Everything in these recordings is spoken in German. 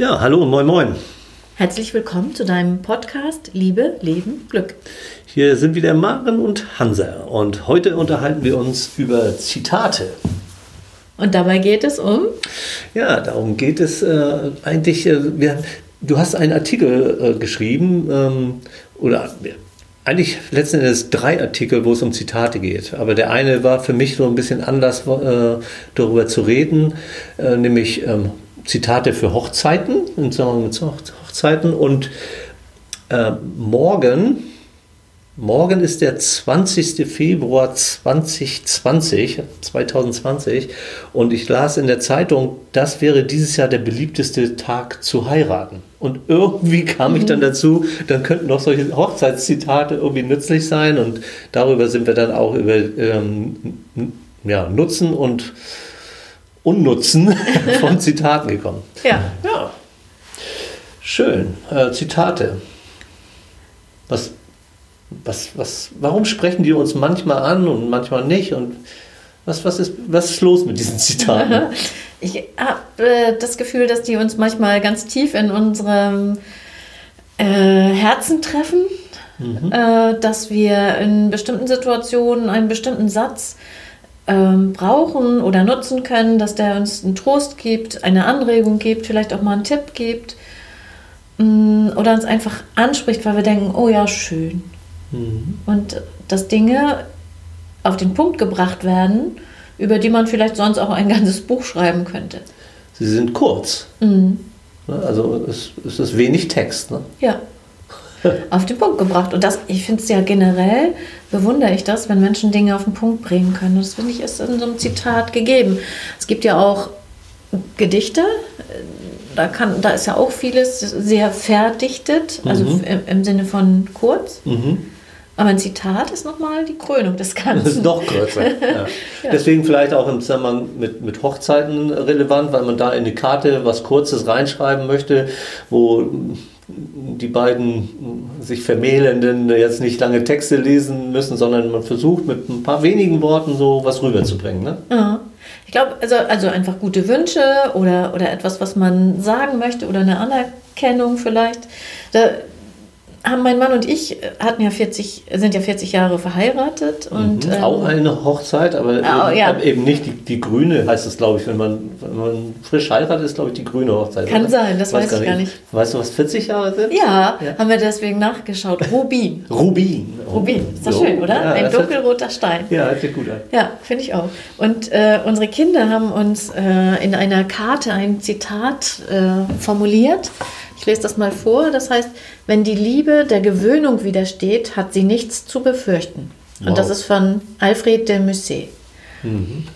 Ja, hallo moin moin. Herzlich willkommen zu deinem Podcast Liebe, Leben, Glück. Hier sind wieder Maren und Hansa und heute unterhalten wir uns über Zitate. Und dabei geht es um? Ja, darum geht es äh, eigentlich. Äh, wir, du hast einen Artikel äh, geschrieben ähm, oder eigentlich letzten Endes drei Artikel, wo es um Zitate geht. Aber der eine war für mich so ein bisschen Anlass, äh, darüber zu reden, äh, nämlich ähm, Zitate für Hochzeiten, im Zusammenhang mit Hochzeiten. Und äh, morgen, morgen ist der 20. Februar 2020, 2020. Und ich las in der Zeitung, das wäre dieses Jahr der beliebteste Tag zu heiraten. Und irgendwie kam ich dann mhm. dazu, dann könnten doch solche Hochzeitszitate irgendwie nützlich sein. Und darüber sind wir dann auch über ähm, ja, Nutzen und Unnutzen von Zitaten gekommen. Ja. Ja. Schön. Äh, Zitate. Was, was, was, warum sprechen die uns manchmal an und manchmal nicht? Und was, was, ist, was ist los mit diesen Zitaten? Ich habe äh, das Gefühl, dass die uns manchmal ganz tief in unserem äh, Herzen treffen. Mhm. Äh, dass wir in bestimmten Situationen einen bestimmten Satz ähm, brauchen oder nutzen können, dass der uns einen Trost gibt, eine Anregung gibt, vielleicht auch mal einen Tipp gibt mh, mm, oder uns einfach anspricht, weil wir denken, oh ja, schön. Mhm. Und dass Dinge auf den Punkt gebracht werden, über die man vielleicht sonst auch ein ganzes Buch schreiben könnte. Sie sind kurz. Mhm. Ne, also es, es ist wenig Text. Ne? Ja. Auf den Punkt gebracht. Und das, ich finde es ja generell, bewundere ich das, wenn Menschen Dinge auf den Punkt bringen können. Und das finde ich ist in so einem Zitat gegeben. Es gibt ja auch Gedichte, da, kann, da ist ja auch vieles sehr verdichtet, also mhm. im, im, Sinne von kurz. Mhm. Aber ein Zitat ist nochmal die Krönung des Ganzen. Das ist noch kürzer. Ja. ja. Deswegen vielleicht auch im Zusammenhang mit, mit Hochzeiten relevant, weil man da in die Karte was Kurzes reinschreiben möchte, wo die beiden sich Vermählenden jetzt nicht lange Texte lesen müssen, sondern man versucht mit ein paar wenigen Worten so was rüberzubringen. Ne? Ja. Ich glaube, also, also einfach gute Wünsche oder, oder etwas, was man sagen möchte oder eine Anerkennung vielleicht. Da, haben mein Mann und ich äh, hatten ja 40, sind ja 40 Jahre verheiratet. Und, mhm, auch ähm, eine Hochzeit, aber oh, eben, ja. eben, nicht die, die grüne, heißt es, glaube ich, wenn man, wenn man frisch heiratet, ist, glaube ich, die grüne Hochzeit. Kann oder? sein, das weiß, weiß ich gar nicht. Weißt du, was 40 Jahre sind? Ja, ja. haben wir deswegen nachgeschaut. Rubin. Rubin. Rubin, ist das so. schön, oder? Ja, Ein dunkelroter Stein. Ja, das sieht gut an. Ja, finde ich auch. Und äh, unsere Kinder haben uns äh, in einer Karte ein Zitat äh, formuliert. Ich lese das mal vor. Das heißt, wenn die Liebe der Gewöhnung widersteht, hat sie nichts zu befürchten. Wow. Und das ist von Alfred de Musset. Mhm.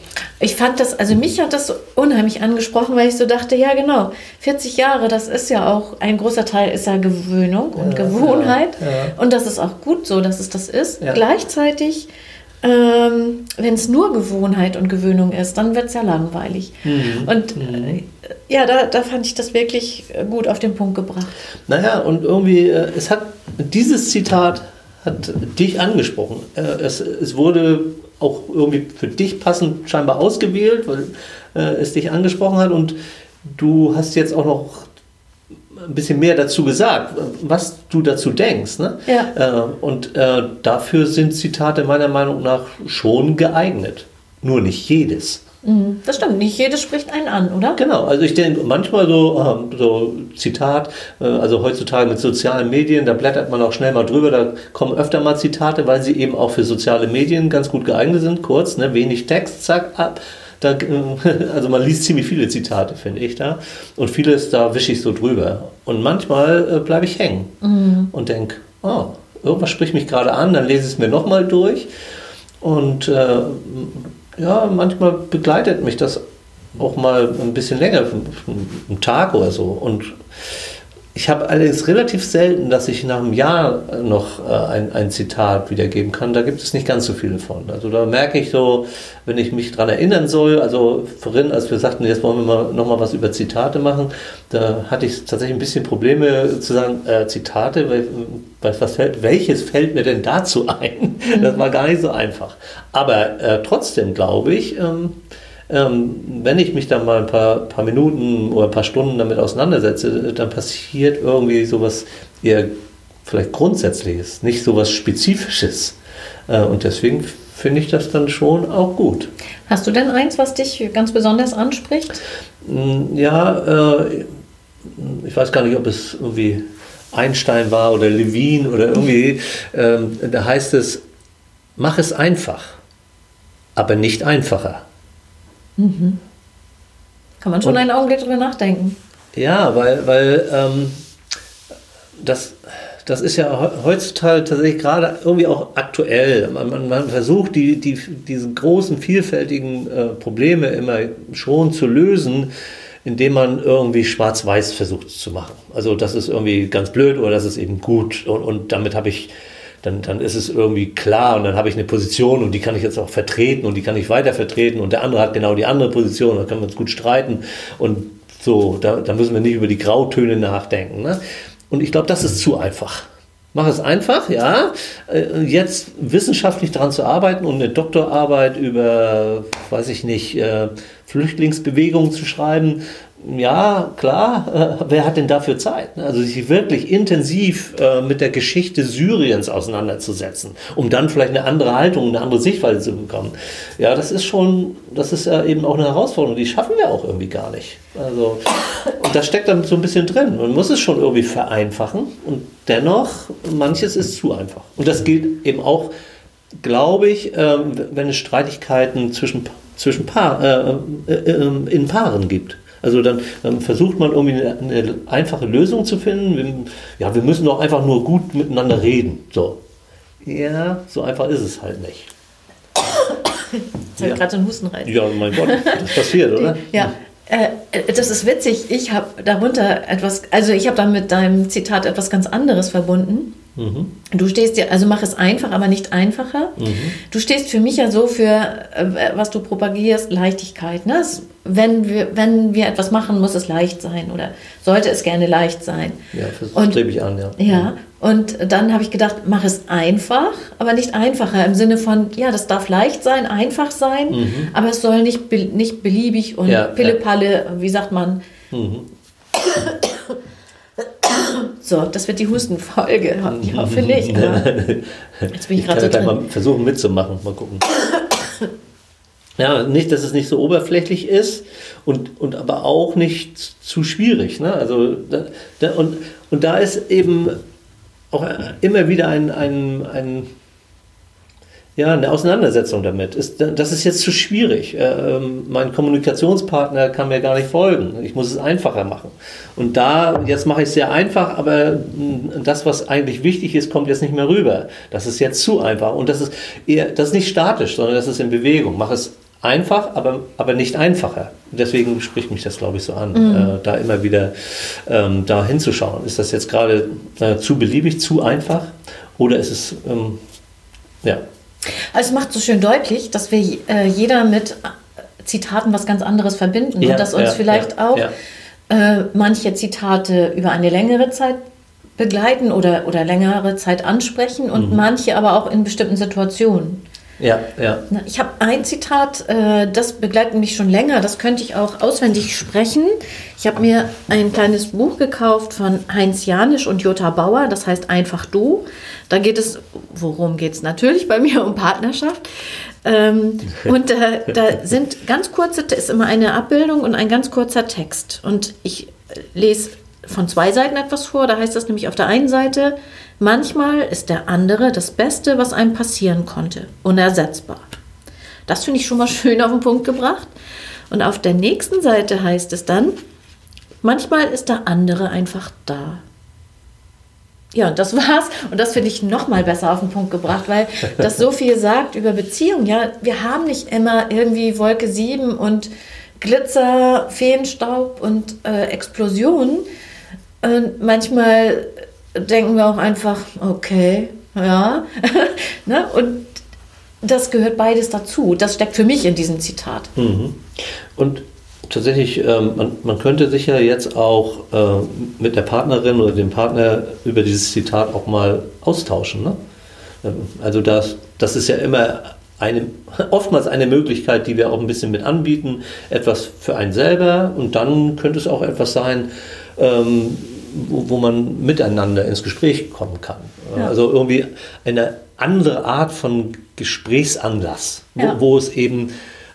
Ich fand das, also mich hat das unheimlich angesprochen, weil ich so dachte, ja genau, 40 Jahre, das ist ja auch, ein großer Teil ist ja Gewöhnung und ja, Gewohnheit. Ja, ja. Und das ist auch gut so, dass es das ist. Gleichzeitig ähm, Wenn es nur Gewohnheit und Gewöhnung ist, dann wird es ja langweilig. Mhm. Und äh, ja, da, da fand ich das wirklich gut auf den Punkt gebracht. Naja, und irgendwie, äh, es hat dieses Zitat hat dich angesprochen. Äh, es, es wurde auch irgendwie für dich passend scheinbar ausgewählt, weil äh, es dich angesprochen hat und du hast jetzt auch noch ein bisschen mehr dazu gesagt, was du dazu denkst. Ne? Ja. Äh, und äh, dafür sind Zitate meiner Meinung nach schon geeignet. Nur nicht jedes. Mhm, das stimmt, nicht jedes spricht einen an, oder? Genau, also ich denke manchmal so, ähm, so Zitat, äh, also heutzutage mit sozialen Medien, da blättert man auch schnell mal drüber, da kommen öfter mal Zitate, weil sie eben auch für soziale Medien ganz gut geeignet sind, kurz, ne, wenig Text, zack, ab da, also man liest ziemlich viele Zitate, finde ich da. Und vieles, da wische ich so drüber. Und manchmal äh, bleibe ich hängen mhm. und denke, oh, irgendwas spricht mich gerade an, dann lese ich es mir nochmal durch. Und äh, ja, manchmal begleitet mich das auch mal ein bisschen länger, einen Tag oder so. Und ich habe allerdings relativ selten, dass ich nach einem Jahr noch äh, ein, ein Zitat wiedergeben kann. Da gibt es nicht ganz so viele von. Also da merke ich so, wenn ich mich daran erinnern soll, also vorhin, als wir sagten, jetzt wollen wir mal nochmal was über Zitate machen, da hatte ich tatsächlich ein bisschen Probleme zu sagen, äh, Zitate, weil was fällt, welches fällt mir denn dazu ein? Das war gar nicht so einfach. Aber äh, trotzdem glaube ich, ähm, ähm, wenn ich mich dann mal ein paar, paar Minuten oder ein paar Stunden damit auseinandersetze, dann passiert irgendwie sowas eher vielleicht Grundsätzliches, nicht sowas Spezifisches. Äh, und deswegen finde ich das dann schon auch gut. Hast du denn eins, was dich ganz besonders anspricht? Mm, ja, äh, ich weiß gar nicht, ob es irgendwie Einstein war oder Levin oder irgendwie. Ähm, da heißt es, mach es einfach, aber nicht einfacher. Mhm. Kann man schon Und, einen Augenblick drüber nachdenken. Ja, weil, weil ähm, das, das ist ja heutzutage tatsächlich gerade irgendwie auch aktuell. Man, man, man versucht, die, die, diese großen, vielfältigen äh, Probleme immer schon zu lösen, indem man irgendwie schwarz-weiß versucht zu machen. Also das ist irgendwie ganz blöd oder das ist eben gut. Und, und damit habe ich dann, dann ist es irgendwie klar und dann habe ich eine Position und die kann ich jetzt auch vertreten und die kann ich weiter vertreten und der andere hat genau die andere Position, da können wir uns gut streiten und so, da, da müssen wir nicht über die Grautöne nachdenken. Ne? Und ich glaube, das ist zu einfach. Mach es einfach, ja. Äh, jetzt wissenschaftlich daran zu arbeiten und eine Doktorarbeit über, weiß ich nicht, äh, Flüchtlingsbewegungen zu schreiben, ja, klar, äh, wer hat denn dafür Zeit? Ne? Also sich wirklich intensiv äh, mit der Geschichte Syriens auseinanderzusetzen, um dann vielleicht eine andere Haltung, eine andere Sichtweise zu bekommen. Ja, das ist schon, das ist ja eben auch eine Herausforderung, die schaffen wir auch irgendwie gar nicht. Also, und das steckt dann so ein bisschen drin. Man muss es schon irgendwie vereinfachen und dennoch, manches ist zu einfach. Und das gilt eben auch, glaube ich, äh, wenn es Streitigkeiten zwischen, zwischen Paar, äh, äh, äh in Paaren gibt. Also dann, dann versucht man irgendwie eine, eine, einfache Lösung zu finden. Wir, ja, wir müssen doch einfach nur gut miteinander reden. So. Ja, so einfach ist es halt nicht. Jetzt habe ich gerade so einen Husten rein. Ja, mein Gott, das passiert, oder? ja. Äh, das ist witzig. Ich habe darunter etwas, also ich habe da mit deinem Zitat etwas ganz anderes verbunden. Mhm. Du stehst ja, also mach es einfach, aber nicht einfacher. Mhm. Du stehst für mich ja so für, äh, was du propagierst, Leichtigkeit. Ne? wenn, wir, wenn wir etwas machen, muss es leicht sein oder sollte es gerne leicht sein. Ja, das strebe ich an, ja. Ja, mhm. und dann habe ich gedacht, mach es einfach, aber nicht einfacher im Sinne von, ja, das darf leicht sein, einfach sein, mhm. aber es soll nicht, nicht beliebig und ja, Pillepalle, ja. wie sagt man. So, das wird die Hustenfolge. Ich hoffe nicht. Jetzt bin ich, ich gerade so drin. mal versuchen mitzumachen. Mal gucken. Ja, nicht, dass es nicht so oberflächlich ist und, und aber auch nicht zu schwierig. Ne? Also, da, da, und, und da ist eben auch immer wieder ein, ein, ein ja, eine Auseinandersetzung damit. Ist, das ist jetzt zu schwierig. Ähm, mein Kommunikationspartner kann mir gar nicht folgen. Ich muss es einfacher machen. Und da, jetzt mache ich es sehr einfach, aber das, was eigentlich wichtig ist, kommt jetzt nicht mehr rüber. Das ist jetzt zu einfach. Und das ist eher, das ist nicht statisch, sondern das ist in Bewegung. Mach es einfach, aber, aber nicht einfacher. Deswegen spricht mich das, glaube ich, so an, mhm. äh, da immer wieder ähm, da hinzuschauen. Ist das jetzt gerade äh, zu beliebig, zu einfach oder ist es, ähm, ja, also es macht so schön deutlich, dass wir äh, jeder mit äh, Zitaten was ganz anderes verbinden ja, und dass uns ja, vielleicht ja, auch äh, manche Zitate über eine längere Zeit begleiten oder, oder längere Zeit ansprechen und mhm. manche aber auch in bestimmten Situationen. Ja, ja. Ich habe ein Zitat, äh, das begleitet mich schon länger, das könnte ich auch auswendig sprechen. Ich habe mir ein kleines Buch gekauft von Heinz Janisch und Jutta Bauer, das heißt Einfach Du. Da geht es, worum geht es natürlich bei mir um Partnerschaft. Ähm, und da, da sind ganz kurze, ist immer eine Abbildung und ein ganz kurzer Text. Und ich lese von zwei Seiten etwas vor. Da heißt das nämlich auf der einen Seite, manchmal ist der andere das Beste, was einem passieren konnte, unersetzbar. Das finde ich schon mal schön auf den Punkt gebracht. Und auf der nächsten Seite heißt es dann, manchmal ist der andere einfach da. Ja, und das war's. Und das finde ich noch mal besser auf den Punkt gebracht, weil das so viel sagt über Beziehungen. Ja, wir haben nicht immer irgendwie Wolke 7 und Glitzer, Feenstaub und äh, Explosionen. Und manchmal denken wir auch einfach, okay, ja. ne? Und das gehört beides dazu. Das steckt für mich in diesem Zitat. Mhm. Und tatsächlich, ähm, man, man, könnte sich ja jetzt auch äh, mit der Partnerin oder dem Partner über dieses Zitat auch mal austauschen. Ne? Ähm, also das, das ist ja immer eine, oftmals eine Möglichkeit, die wir auch ein bisschen mit anbieten, etwas für einen selber und dann könnte es auch etwas sein, ähm, wo, wo, man miteinander ins Gespräch kommen kann. Ja. Also irgendwie eine andere Art von Gesprächsanlass, ja. wo, wo, es eben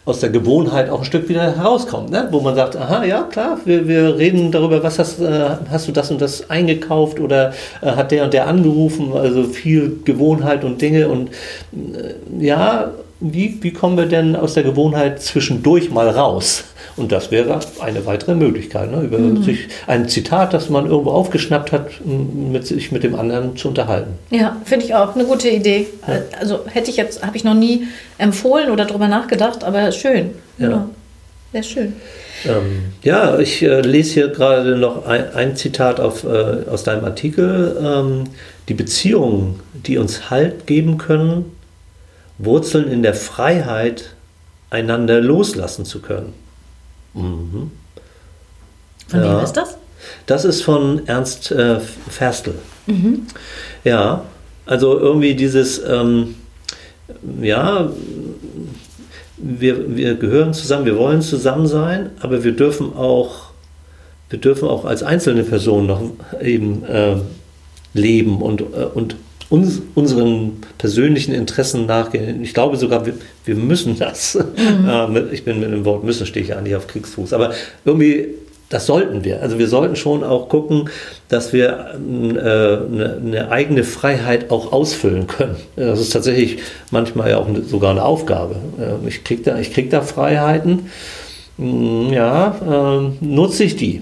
aus der Gewohnheit auch ein Stück wieder herauskommt, ne? wo man sagt, aha, ja klar, wir, wir reden darüber, was hast, äh, hast du das und das eingekauft oder äh, hat der und der angerufen, also viel Gewohnheit und Dinge und äh, ja, wie, wie kommen wir denn aus der Gewohnheit zwischendurch mal raus? Und das wäre eine weitere Möglichkeit, ne? über mhm. sich ein Zitat, das man irgendwo aufgeschnappt hat, mit sich mit dem anderen zu unterhalten. Ja, finde ich auch eine gute Idee. Ja. Also hätte ich jetzt, habe ich noch nie empfohlen oder darüber nachgedacht, aber schön. Ja. ja. Sehr schön. Ähm, ja, ich äh, lese hier gerade noch ein, ein Zitat auf, äh, aus deinem Artikel. Ähm, die Beziehungen, die uns Halt geben können, wurzeln in der Freiheit, einander loslassen zu können. Mhm. Von ja. wem ist das? Das ist von Ernst äh, Ferstel. Mhm. Ja, also irgendwie dieses, ähm, ja, wir, wir gehören zusammen, wir wollen zusammen sein, aber wir dürfen auch, wir dürfen auch als einzelne Person noch eben äh, leben und, äh, und uns, unseren persönlichen Interessen nachgehen. Ich glaube sogar, wir, wir müssen das. Mhm. ich bin mit dem Wort müssen, stehe ich eigentlich auf Kriegsfuß. Aber irgendwie, das sollten wir. Also wir sollten schon auch gucken, dass wir äh, eine, eine, eigene Freiheit auch ausfüllen können. Das ist tatsächlich manchmal ja auch sogar eine Aufgabe. Ich kriege da, krieg da Freiheiten hm, ja, äh, nutze ich die.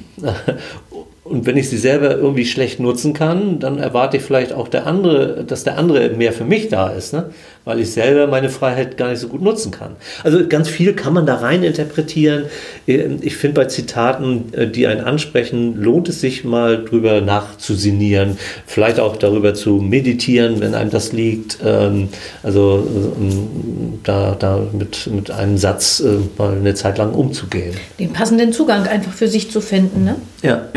Und wenn ich sie selber irgendwie schlecht nutzen kann, dann erwarte ich vielleicht auch der andere, dass der andere mehr für mich da ist, ne? weil ich selber meine Freiheit gar nicht so gut nutzen kann. Also ganz viel kann man da rein interpretieren. Ich finde bei Zitaten, äh, die einen ansprechen, lohnt es sich mal drüber nachzusinieren, vielleicht auch darüber zu meditieren, wenn einem das liegt. Ähm, also ähm, da, da mit, mit einem Satz äh, mal eine Zeit lang umzugehen. Den passenden Zugang einfach für sich zu finden. Ne? Ja.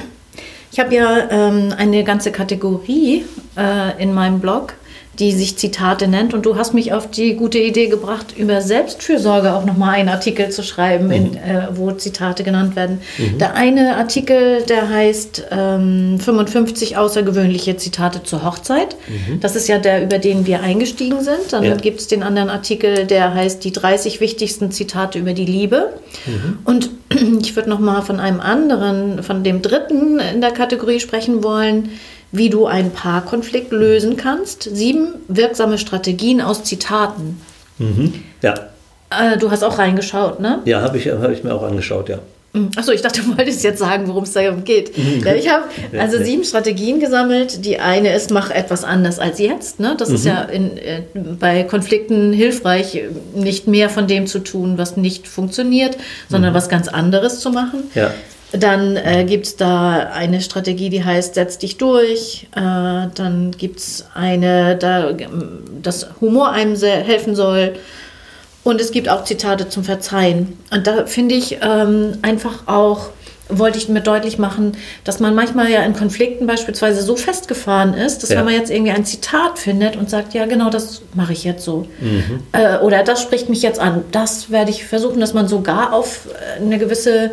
Ich habe ja ähm, eine ganze Kategorie äh, in meinem Blog, die sich Zitate nennt. Und du hast mich auf die gute Idee gebracht, über Selbstfürsorge auch nochmal einen Artikel zu schreiben, mhm. in, äh, wo Zitate genannt werden. Mhm. Der eine Artikel, der heißt ähm, 55 außergewöhnliche Zitate zur Hochzeit. Mhm. Das ist ja der, über den wir eingestiegen sind. Dann ja. gibt es den anderen Artikel, der heißt die 30 wichtigsten Zitate über die Liebe. Mhm. Und ich würde nochmal von einem anderen, von dem dritten in der Kategorie sprechen wollen wie du einen Paarkonflikt lösen kannst. Sieben wirksame Strategien aus Zitaten. Mhm. Ja. Äh, du hast auch reingeschaut, ne? Ja, habe ich, hab ich mir auch angeschaut, ja. Mhm. Achso, ich dachte, du wolltest jetzt sagen, worum es darum geht. Mhm. Ja, ich habe also sieben Strategien gesammelt. Die eine ist, mach etwas anders als jetzt. Ne? Das mhm. ist ja in, äh, bei Konflikten hilfreich, nicht mehr von dem zu tun, was nicht funktioniert, sondern mhm. was ganz anderes zu machen. Ja. Dann äh, gibt es da eine Strategie, die heißt, setz dich durch. Äh, dann gibt es eine, da, dass Humor einem helfen soll. Und es gibt auch Zitate zum Verzeihen. Und da finde ich ähm, einfach auch, wollte ich mir deutlich machen, dass man manchmal ja in Konflikten beispielsweise so festgefahren ist, dass ja. wenn man jetzt irgendwie ein Zitat findet und sagt, ja genau, das mache ich jetzt so. Mhm. Äh, oder das spricht mich jetzt an. Das werde ich versuchen, dass man sogar auf äh, eine gewisse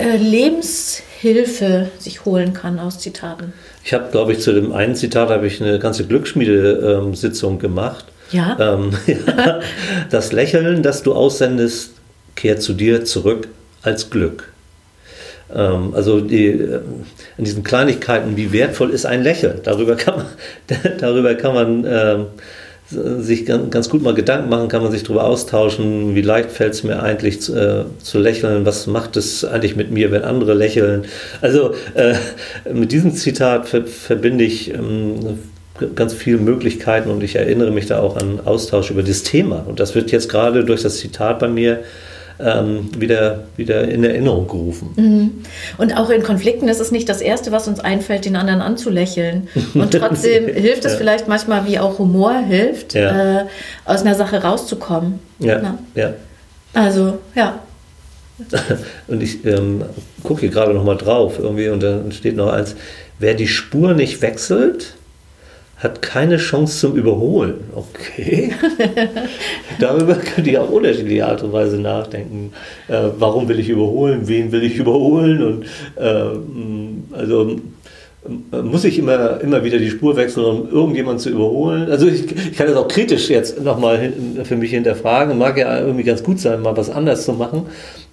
äh, Lebenshilfe sich holen kann aus Zitaten. Ich habe, glaube ich, zu dem einen Zitat habe ich eine ganze Glücksschmiede-Sitzung gemacht. Ja? Ähm, ja. Das Lächeln, das du aussendest, kehrt zu dir zurück als Glück. Ähm, also die, äh, in diesen Kleinigkeiten, wie wertvoll ist ein Lächeln? Darüber kann man, darüber kann man ähm, sich ganz gut mal Gedanken machen, kann man sich darüber austauschen, wie leicht fällt es mir eigentlich zu, äh, zu, lächeln, was macht es eigentlich mit mir, wenn andere lächeln. Also äh, mit diesem Zitat ver verbinde ich ähm, ganz viele Möglichkeiten und ich erinnere mich da auch an Austausch über das Thema. Und das wird jetzt gerade durch das Zitat bei mir ähm, wieder, wieder in Erinnerung gerufen. Mhm. Und auch in Konflikten ist es nicht das Erste, was uns einfällt, den anderen anzulächeln. Und trotzdem hilft es ja. vielleicht manchmal, wie auch Humor hilft, ja. äh, aus einer Sache rauszukommen. Ja, ja. Also, ja. und ich ähm, gucke hier gerade noch mal drauf irgendwie und dann steht noch eins, wer die Spur nicht wechselt, hat keine Chance zum Überholen. Okay. Darüber könnt ihr auf unterschiedliche Art und Weise nachdenken. Äh, warum will ich überholen? Wen will ich überholen? Und äh, also muss ich immer, immer wieder die Spur wechseln, um irgendjemanden zu überholen. Also ich, ich kann das auch kritisch jetzt nochmal für mich hinterfragen. Mag ja irgendwie ganz gut sein, mal was anders zu machen.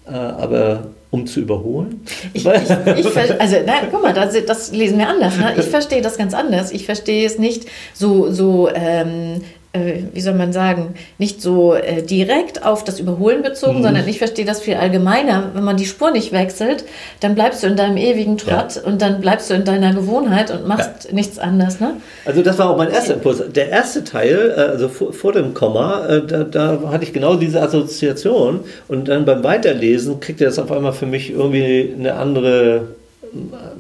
Äh, aber um zu überholen? Ich, ich, ich, also, nein, guck mal, das, das, lesen wir anders. Ne? Ich verstehe das ganz anders. Ich verstehe es nicht so, so ähm, äh, wie soll man sagen, nicht so äh, direkt auf das Überholen bezogen, mhm. sondern ich verstehe das viel allgemeiner. Wenn man die Spur nicht wechselt, dann bleibst du in deinem ewigen Trott ja. und dann bleibst du in deiner Gewohnheit und machst ja. nichts anderes. Ne? Also das war auch mein erster Impuls. Der erste Teil, äh, also vor, vor dem Komma, äh, da, da, hatte ich genau diese Assoziation und dann beim Weiterlesen kriegt er das auf einmal für mich irgendwie eine andere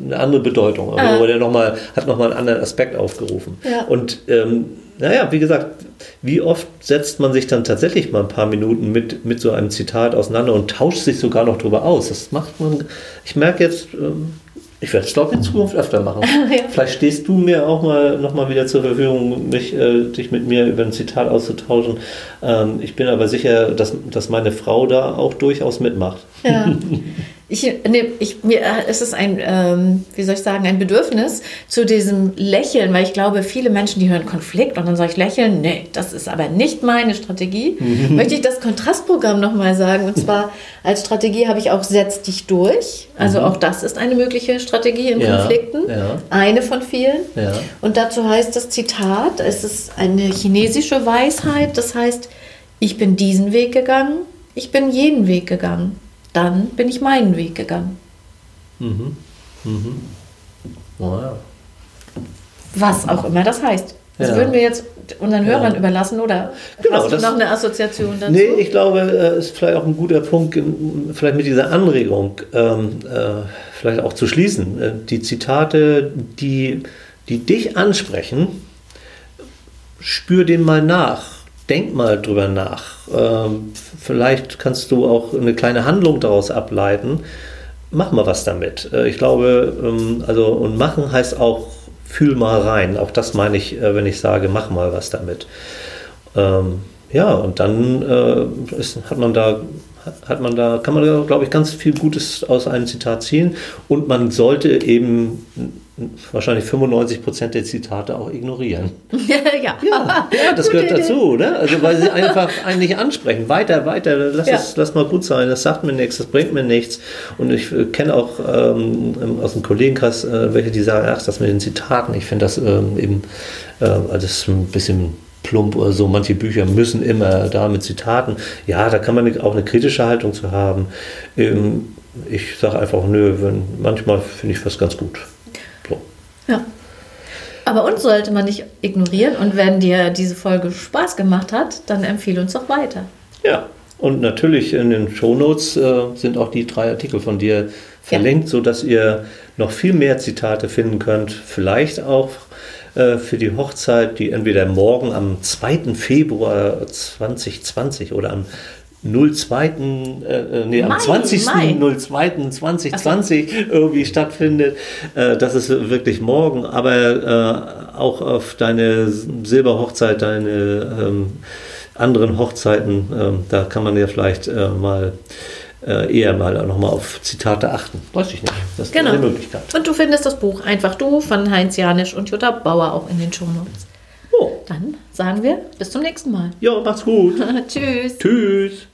eine andere Bedeutung. Also, ah. der noch mal, hat nochmal einen anderen Aspekt aufgerufen. Ja. Und ähm, naja, wie gesagt, wie oft setzt man sich dann tatsächlich mal ein paar Minuten mit, mit so einem Zitat auseinander und tauscht sich sogar noch drüber aus? Das macht man, ich merke jetzt, ähm, ich werde es, glaube ich, in Zukunft öfter machen. ja. Vielleicht stehst du mir auch mal noch mal wieder zur Verfügung, mich, äh, dich mit mir über ein Zitat auszutauschen. Ähm, ich bin aber sicher, dass, dass meine Frau da auch durchaus mitmacht. Ja. Ich, nee, ich, mir, äh, es ist ein, ähm, wie soll ich sagen, ein Bedürfnis zu diesem Lächeln, weil ich glaube, viele Menschen, die hören Konflikt und dann soll ich lächeln. Nee, das ist aber nicht meine Strategie. Möchte ich das Kontrastprogramm nochmal sagen. Und zwar als Strategie habe ich auch Setz dich durch. Also mhm. auch das ist eine mögliche Strategie in ja, Konflikten. Ja. Eine von vielen. Ja. Und dazu heißt das Zitat, es ist eine chinesische Weisheit, das heißt, ich bin diesen Weg gegangen, ich bin jeden Weg gegangen dann bin ich meinen Weg gegangen. Mhm. Mhm. Wow. Was auch immer das heißt. Das ja. würden wir jetzt unseren Hörern ja. überlassen, oder? Genau, Hast du noch eine Assoziation dazu? Nee, ich glaube, es äh, ist vielleicht auch ein guter Punkt, vielleicht mit dieser Anregung ähm, äh, vielleicht auch zu schließen. Äh, die Zitate, die, die dich ansprechen, spür dem mal nach denk mal drüber nach. Ähm, vielleicht kannst du auch eine kleine Handlung daraus ableiten. Mach mal was damit. Äh, ich glaube, ähm, also und machen heißt auch fühl mal rein. Auch das meine ich, äh, wenn ich sage, mach mal was damit. Ähm, ja, und dann äh, ist, hat man da hat man da, kann man da, glaube ich, ganz viel Gutes aus einem Zitat ziehen. Und man sollte eben wahrscheinlich 95 Prozent der Zitate auch ignorieren. ja, ja. ja, das gehört dazu, ne? Also weil sie einfach einen nicht ansprechen. Weiter, weiter, lass ja. es lass mal gut sein, das sagt mir nichts, das bringt mir nichts. Und ich äh, kenne auch ähm, aus dem Kollegenkreis äh, welche, die sagen, ach, das mit den Zitaten, ich finde das ähm, eben äh, alles ein bisschen plump oder so. Manche Bücher müssen immer da mit Zitaten. Ja, da kann man auch eine kritische Haltung zu haben. Ähm, ich sage einfach, nö, wenn, manchmal finde ich was ganz gut. Ja. Aber uns sollte man nicht ignorieren und wenn dir diese Folge Spaß gemacht hat, dann empfehle uns doch weiter. Ja, und natürlich in den Shownotes äh, sind auch die drei Artikel von dir verlinkt, ja. sodass ihr noch viel mehr Zitate finden könnt. Vielleicht auch äh, für die Hochzeit, die entweder morgen am 2. Februar 2020 oder am 02. Äh, nee, am 20.02.2020 so. irgendwie stattfindet. Äh, das ist wirklich morgen, aber äh, auch auf deine Silberhochzeit, deine ähm, anderen Hochzeiten, ähm, da kann man ja vielleicht äh, mal äh, eher mal nochmal auf Zitate achten. Weiß ich nicht. Das ist genau. eine Möglichkeit. Und du findest das Buch Einfach Du von Heinz Janisch und Jutta Bauer auch in den Shownotes. Oh. Dann sagen wir bis zum nächsten Mal. Ja, macht's gut. Tschüss. Tschüss.